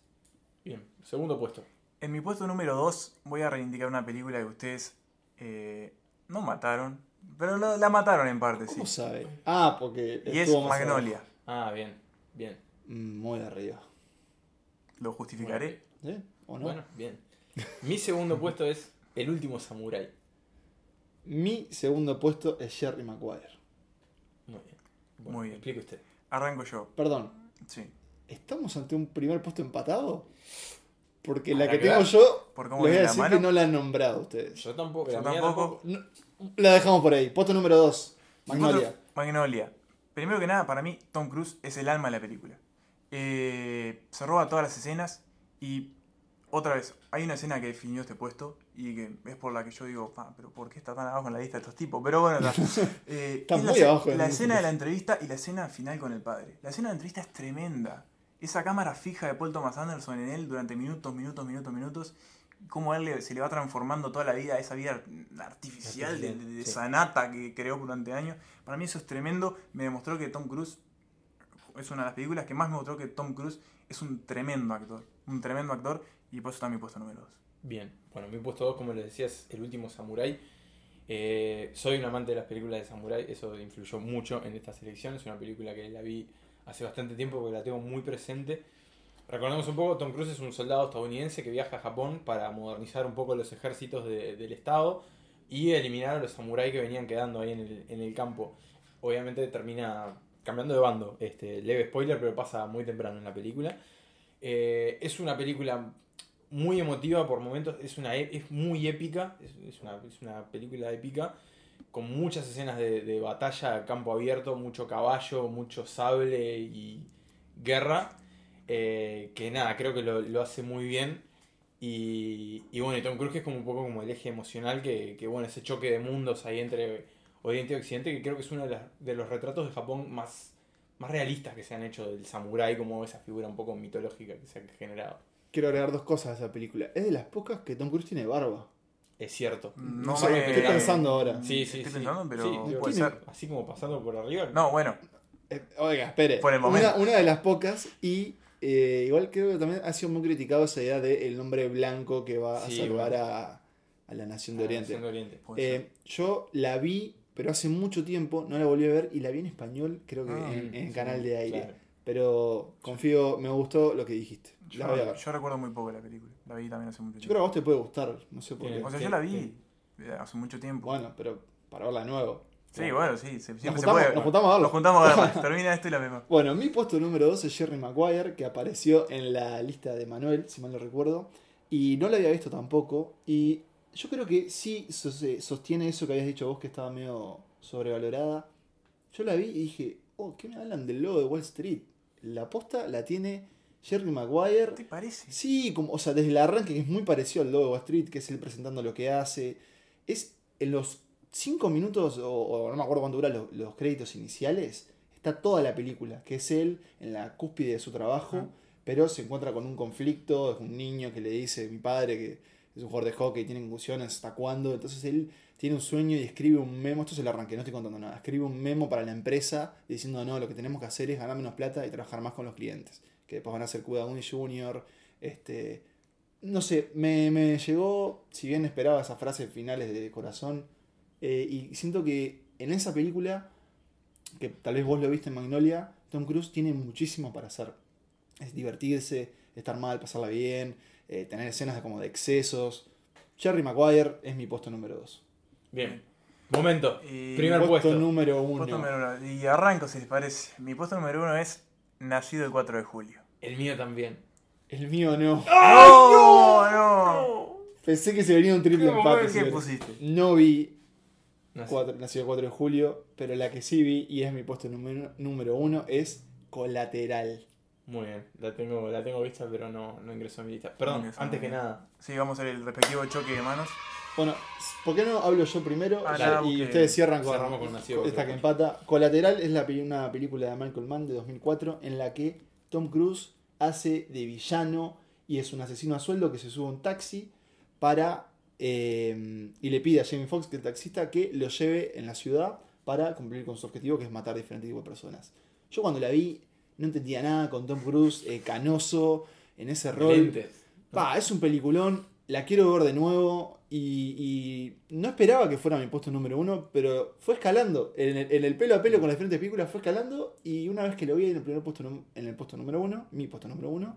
Bien, segundo puesto. En mi puesto número 2 voy a reivindicar una película que ustedes eh, no mataron, pero la mataron en parte, sí. ¿Cómo sabe? Ah, porque Y es Magnolia. Ah, bien, bien. Mm, Muy arriba. Lo justificaré. ¿Eh? ¿O no? Bueno, bien. Mi segundo puesto es El último Samurai. Mi segundo puesto es Jerry Maguire. Muy bien. Bueno, Muy bien. Explique usted. Arranco yo. Perdón, Sí. ¿estamos ante un primer puesto empatado? Porque la que tengo yo, Por les voy a decir mano. que no la han nombrado ustedes. Yo tampoco. Yo la tampoco. No, la dejamos por ahí. Puesto número 2, Mi Magnolia. puesto- Magnolia. Primero que nada, para mí, Tom Cruise es el alma de la película. Eh, se roba todas las escenas y otra vez, hay una escena que definió este puesto y que es por la que yo digo, "Pa, pero ¿por qué está tan abajo en la lista de estos tipos? Pero bueno, la, eh, Está es muy la, abajo en la la escena de la entrevista y la escena final con el padre. La escena de la entrevista es tremenda. Esa cámara fija de Paul Thomas Anderson en él durante minutos, minutos, minutos, minutos. Cómo él se le va transformando toda la vida, esa vida artificial de, de- de Sí. Sanata que creó durante años. Para mí eso es tremendo. Me demostró que Tom Cruise es una de las películas que más me mostró que Tom Cruise es un tremendo actor. Un tremendo actor y por eso está mi puesto número 2. Bien, bueno, mi puesto 2, como les decía, es El último Samurai. Eh, soy un amante de las películas de Samurai, eso influyó mucho en esta selección. Es una película que la vi hace bastante tiempo porque la tengo muy presente. Recordemos un poco, Tom Cruise es un soldado estadounidense que viaja a Japón para modernizar un poco los ejércitos de- del Estado y eliminar a los samuráis que venían quedando ahí en el, en el campo. Obviamente termina cambiando de bando, este, leve spoiler, pero pasa muy temprano en la película. Eh, es una película muy emotiva por momentos, es, una, es muy épica, es, es una, es una película épica, con muchas escenas de, de batalla a campo abierto, mucho caballo, mucho sable y guerra, eh, que nada, creo que lo, lo hace muy bien. Y, y bueno, Tom Cruise es como un poco como el eje emocional, que, que bueno, ese choque de mundos ahí entre Oriente y Occidente, que creo que es uno de, las- de los retratos de Japón más, más realistas que se han hecho del samurái, como esa figura un poco mitológica que se ha generado. Quiero agregar dos cosas a esa película. Es de las pocas que Tom Cruise tiene barba. Es cierto. No sé, me- estoy pensando ahora. Sí, sí, Estoy sí. pensando, pero Sí, puede tiene- ser. Así como pasando por arriba. No, bueno, Eh, oiga, espere. Por el momento. Una, una de las pocas y eh, igual creo que también ha sido muy criticado esa idea del hombre blanco que va Sí, a salvar bueno. a, a la nación de Oriente. Nación de Oriente. Eh, yo la vi, pero hace mucho tiempo, no la volví a ver y la vi en español, creo que Ah, en, en sí, canal de aire. claro. Pero confío, me gustó lo que dijiste. La Yo, voy a ver. yo recuerdo muy poco la película. La vi también hace mucho Yo tiempo. creo que a vos te puede gustar, no sé por Tiene- qué. O sea, yo la vi eh, hace mucho tiempo. Bueno, pero para verla de nuevo. sí, bueno, sí, se- Nos se juntamos, puede. nos juntamos a verlo. Nos juntamos a verla. Termina esto y la vemos. Bueno, mi puesto número 2 es Jerry Maguire, que apareció en la lista de Manuel, si mal no recuerdo. Y no la había visto tampoco. Y yo creo que sí sos- eh, sostiene eso que habías dicho vos, que estaba medio sobrevalorada. Yo la vi y dije, oh, ¿qué me hablan del logo de Wall Street? La posta la tiene Jerry Maguire. ¿Te parece? Sí, como, o sea, desde el arranque que es muy parecido al logo de Wall Street, que es él presentando lo que hace. Es en los 5 minutos, o, o no me acuerdo cuánto duran los, los créditos iniciales, está toda la película, que es él en la cúspide de su trabajo, pero se encuentra con un conflicto, es un niño que le dice mi padre que es un jugador de hockey, tiene concusiones, ¿hasta cuándo? Entonces él tiene un sueño y escribe un memo, esto se lo arranqué, no estoy contando nada, escribe un memo para la empresa diciendo, no, lo que tenemos que hacer es ganar menos plata y trabajar más con los clientes, que después van a ser Cuba Gooding Jr., este... No sé, me, me llegó, si bien esperaba esas frases finales de corazón, eh, y siento que en esa película, que tal vez vos lo viste en Magnolia, Tom Cruise tiene muchísimo para hacer. Es divertirse, estar mal, pasarla bien, eh, tener escenas de, como de excesos. Jerry Maguire es mi puesto número 2. Bien. Momento. Y Primer puesto, puesto. número 1. Puesto número uno. Y arranco, si les parece. Mi puesto número uno es Nacido el 4 de julio. El mío también. El mío no. ¡No! ¡No! Pensé que se venía un triple ¿Qué empate. No vi No cuatro, nacido el 4 de julio, pero la que sí vi y es mi puesto número, número uno es Colateral. Muy bien. La tengo, la tengo vista, pero no, no ingresó a mi lista. Perdón, ingresó, antes que nada. Sí, vamos a hacer el respectivo choque de manos. Bueno, ¿por qué no hablo yo primero Ah, y ustedes cierran con, cerramos con Nacido esta que 4. empata? Colateral es la, una película de Michael Mann de 2004 en la que Tom Cruise hace de villano y es un asesino a sueldo que se sube a un taxi para eh, y le pide a Jamie Foxx, que es el taxista, que lo lleve en la ciudad para cumplir con su objetivo que es matar diferentes tipos de personas. Yo cuando la vi no entendía nada con Tom Cruise eh, canoso en ese rol. Pa, es un peliculón, la quiero ver de nuevo y, y no esperaba que fuera mi puesto número uno, pero fue escalando. En el, en el pelo a pelo con las diferentes películas fue escalando y una vez que lo vi en el primer puesto en el puesto número uno, mi puesto número uno,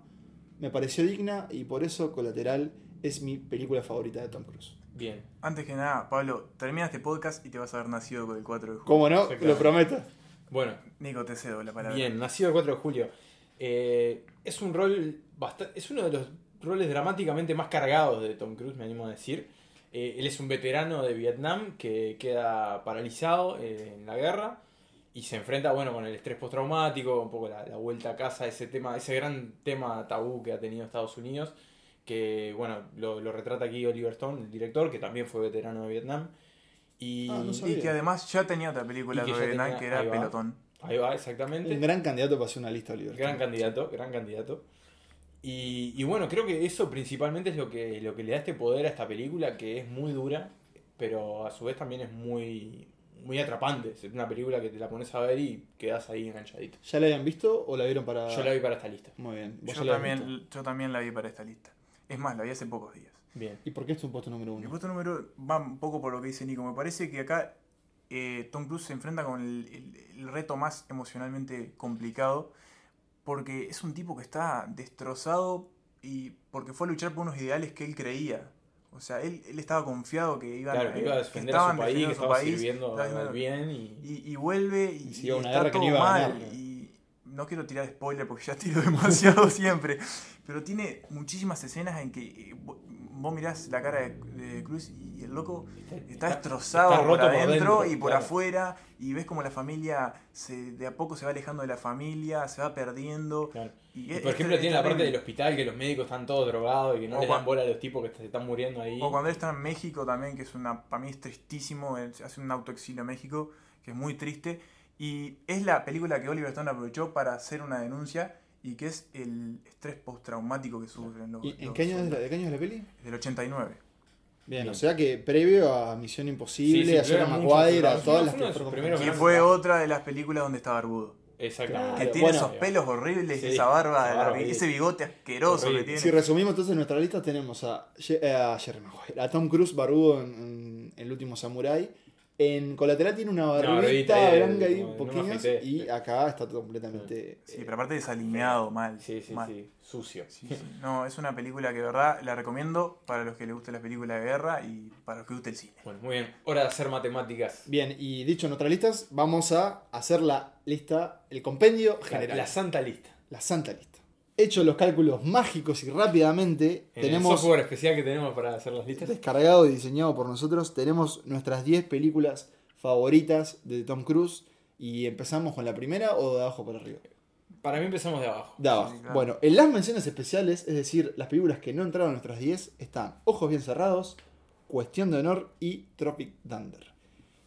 me pareció digna y por eso Colateral es mi película favorita de Tom Cruise. Bien. Antes que nada, Pablo, termina este podcast y te vas a haber nacido con el 4 de julio. ¿Cómo no? Lo prometo. Bueno, Nico, te cedo la palabra. bien. Nacido el 4 de julio. Eh, es un rol bastante. Es uno de los roles dramáticamente más cargados de Tom Cruise, me animo a decir. Eh, él es un veterano de Vietnam que queda paralizado eh, en la guerra y se enfrenta bueno con el estrés postraumático, un poco la, la vuelta a casa, ese tema, ese gran tema tabú que ha tenido Estados Unidos, que bueno, lo, lo retrata aquí Oliver Stone, el director, que también fue veterano de Vietnam. Y Ah, no Y que además ya tenía otra película sobre Vietnam tenía- que era ahí va. Pelotón. ahí va, exactamente. Un gran candidato para hacer una lista, Oliver. Gran candidato, gran candidato. Y, y bueno, creo que eso principalmente es lo que, lo que le da este poder a esta película, que es muy dura, pero a su vez también es muy, muy atrapante. Es una película que te la pones a ver y quedas ahí enganchadito. ¿Ya la habían visto o la vieron para.? Yo la vi para esta lista. Muy bien. ¿Vos Yo también, yo también la vi para esta lista. Es más, la vi hace pocos días. Bien. ¿Y por qué es tu puesto número Mi uno? puesto número va un poco por lo que dice Nico. Me parece que acá eh, Tom Cruise se enfrenta con el, el- el reto más emocionalmente complicado. Porque es un tipo que está destrozado y porque fue a luchar por unos ideales que él creía. O sea, él, él estaba confiado que iban Claro, que iba a que defender a su país, que estaba país, sirviendo al bien y... y, y vuelve y, Y una está que todo no mal. Y no quiero tirar spoiler porque ya tiro demasiado siempre. Pero tiene muchísimas escenas en que eh, vos mirás la cara de, de Cruz y el loco está destrozado está por adentro dentro, y por claro. afuera. Y ves como la familia se, de a poco se va alejando de la familia, se va perdiendo. Claro. Y por es ejemplo, tiene la parte del hospital, que los médicos están todos drogados y que no O le dan bola a los tipos que se están muriendo ahí. O cuando él está en México también, que es una, para mí es tristísimo, hace un autoexilio a México, que es muy triste. Y es la película que Oliver Stone aprovechó para hacer una denuncia y que es el estrés postraumático que sufren los... ¿Y en los qué año es la, de qué año es la peli? Del 89. Bien, Bien. o sea que previo a Misión Imposible, Sí, sí, a Maguire, pero a todas las que Y fue Claro. otra de las películas donde está barbudo. Exactamente. Que Claro, tiene bueno. esos pelos horribles, Sí, esa barba, esa la- ese bigote asqueroso Horrible. que tiene. Si resumimos entonces nuestra lista tenemos a, Ye- eh, a Jerry Maguire, a Tom Cruise barbudo en, en El último Samurai. En Colateral tiene una barbita ahí, blanca y como de pequeña un afeité. y acá está completamente... Sí, eh, pero aparte desalineado, mal. Sí, sí, mal. sí. Sucio. Sí, sí. No, es una película que de verdad la recomiendo para los que les gusten las películas de guerra y para los que guste el cine. Bueno, muy bien. Hora de hacer matemáticas. Bien, y dicho nuestras listas, vamos a hacer la lista, el compendio La, general, la la, santa lista. santa lista. Hecho los cálculos mágicos y rápidamente, En tenemos... el software especial que tenemos para hacer las listas. descargado y diseñado por nosotros, tenemos nuestras 10 películas favoritas de Tom Cruise. Y empezamos con la primera o de abajo para arriba. Para mí empezamos de abajo. De abajo. Sí, claro. Bueno, en las menciones especiales, es decir, las películas que no entraron en nuestras 10, están Ojos Bien Cerrados, Cuestión de Honor y Tropic Thunder.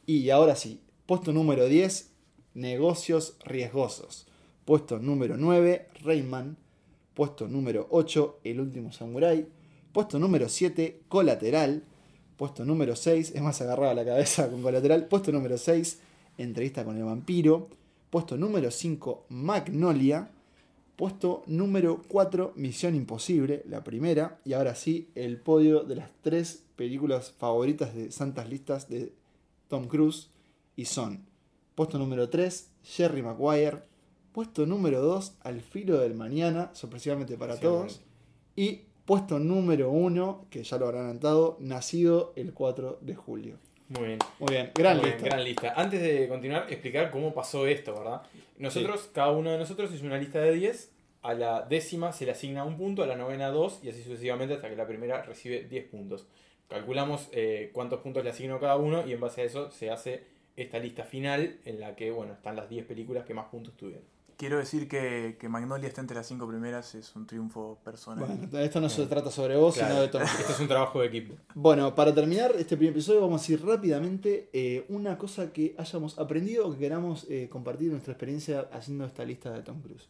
Y ahora sí, puesto número 10, Negocios Riesgosos. Puesto número 9, Rayman. Puesto número 8, El último Samurai. Puesto número 7, Colateral. Puesto número 6, es más agarrada la cabeza con Colateral. Puesto número 6, Entrevista con el vampiro. Puesto número 5, Magnolia. Puesto número 4, Misión Imposible, la primera. Y ahora sí, el podio de las tres películas favoritas de Santas Listas de Tom Cruise. Y son, puesto número 3, Jerry Maguire. Puesto número 2, Al filo del mañana, sorpresivamente para todos. Y puesto número 1, que ya lo habrán anotado, nacido el 4 de julio. Muy bien. Muy bien, gran Muy bien, lista. gran lista. Antes de continuar, explicar cómo pasó esto, ¿verdad? Nosotros, cada uno de nosotros hizo una lista de 10. A la décima se le asigna un punto, a la novena dos, y así sucesivamente hasta que la primera recibe 10 puntos. Calculamos eh, cuántos puntos le asignó cada uno y en base a eso se hace esta lista final en la que, bueno, están las 10 películas que más puntos tuvieron. Quiero decir que, que Magnolia esté entre las cinco primeras es un triunfo personal. Bueno, esto no se trata sobre vos, Claro, sino de Tom Este es un trabajo de equipo. Bueno, para terminar este primer episodio vamos a ir rápidamente eh, una cosa que hayamos aprendido o que queramos eh, compartir nuestra experiencia haciendo esta lista de Tom Cruise.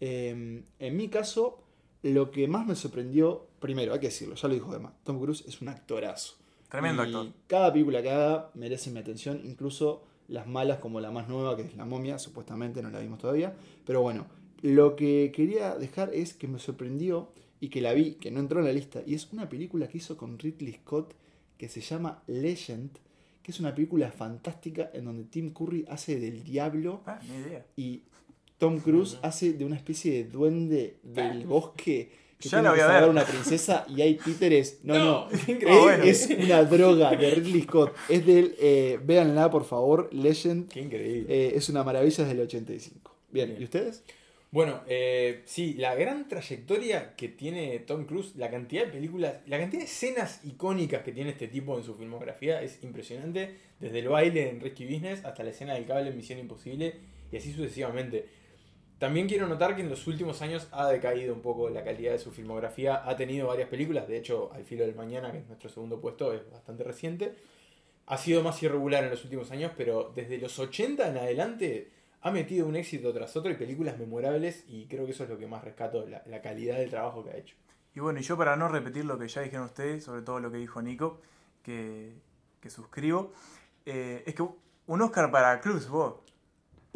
Eh, en mi caso, lo que más me sorprendió, primero, hay que decirlo, ya lo dijo Emma, Tom Cruise es un actorazo. Tremendo Y actor. Cada película que haga merece mi atención, incluso las malas como la más nueva que es La momia, supuestamente no la vimos todavía. Pero bueno, lo que quería dejar es que me sorprendió y que la vi, que no entró en la lista, y es una película que hizo con Ridley Scott que se llama Legend, que es una película fantástica en donde Tim Curry hace del diablo Ah, idea. y Tom Cruise hace de una especie de duende del bosque que Ya tiene la que voy a salvar ver. una princesa y hay títeres. No, no. increíble. Eh, bueno. Es una droga de Ridley Scott. Es del. Eh, véanla, por favor. Legend. Qué increíble. Eh, es una maravilla desde el 85. Bien, Bien. ¿y ustedes? Bueno, eh, sí, la gran trayectoria que tiene Tom Cruise, la cantidad de películas, la cantidad de escenas icónicas que tiene este tipo en su filmografía es impresionante. Desde el baile en Risky Business hasta la escena del cable en Misión Imposible y así sucesivamente. También quiero notar que en los últimos años ha decaído un poco la calidad de su filmografía. Ha tenido varias películas, de hecho, Al filo del mañana, que es nuestro segundo puesto, es bastante reciente. Ha sido más irregular en los últimos años, pero desde los 80 en adelante ha metido un éxito tras otro y películas memorables y creo que eso es lo que más rescato, la, calidad del trabajo que ha hecho. Y bueno, y yo para no repetir lo que ya dijeron ustedes, sobre todo lo que dijo Nico, que, que suscribo, eh, es que un Oscar para Cruz, vos.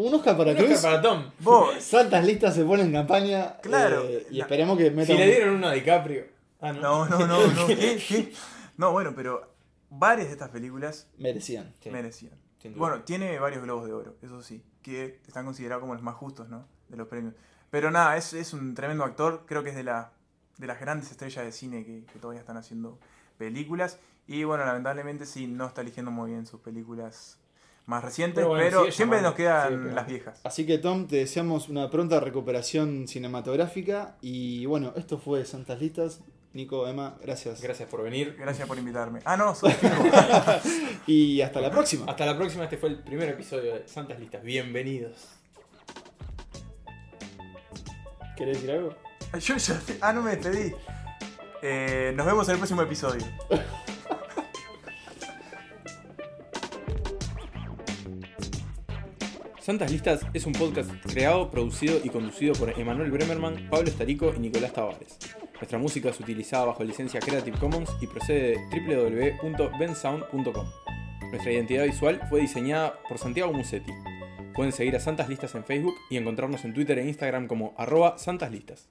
Un Oscar para Un Oscar Cruz. para Tom. Vos, Santas listas se ponen en campaña. Claro. eh, y esperemos que Si metan. le dieron uno a DiCaprio. Ah, no. no, no, no, no. ¿qué? ¿Qué? No, bueno, pero varias de estas películas Merecían. Sí, merecían. Bueno, tiene varios globos de oro, eso sí, que están considerados como los más justos, ¿no? De los premios. Pero nada, es, es un tremendo actor, creo que es de, la, de las grandes estrellas de cine que, que todavía están haciendo películas. Y bueno, lamentablemente sí, no está eligiendo muy bien sus películas más recientes, Pero siempre llamando, nos quedan las viejas. Así que Tom, te deseamos una pronta recuperación cinematográfica. Y bueno, esto fue Santas Listas. Nico, Emma, gracias. Gracias por venir. Gracias por invitarme. Ah, no, soy Fijo. Y hasta la próxima. Hasta la próxima, este fue el primer episodio de Santas Listas. Bienvenidos. ¿Querés decir algo? Yo ya. Ah, no me despedí. Eh, nos vemos en el próximo episodio. Santas Listas es un podcast creado, producido y conducido por Emanuel Bremerman, Pablo Estarico y Nicolás Tavares. Nuestra música es utilizada bajo licencia Creative Commons y procede de www.bensound.com. Nuestra identidad visual fue diseñada por Santiago Musetti. Pueden seguir a Santas Listas en Facebook y encontrarnos en Twitter e Instagram como arroba Santas Listas.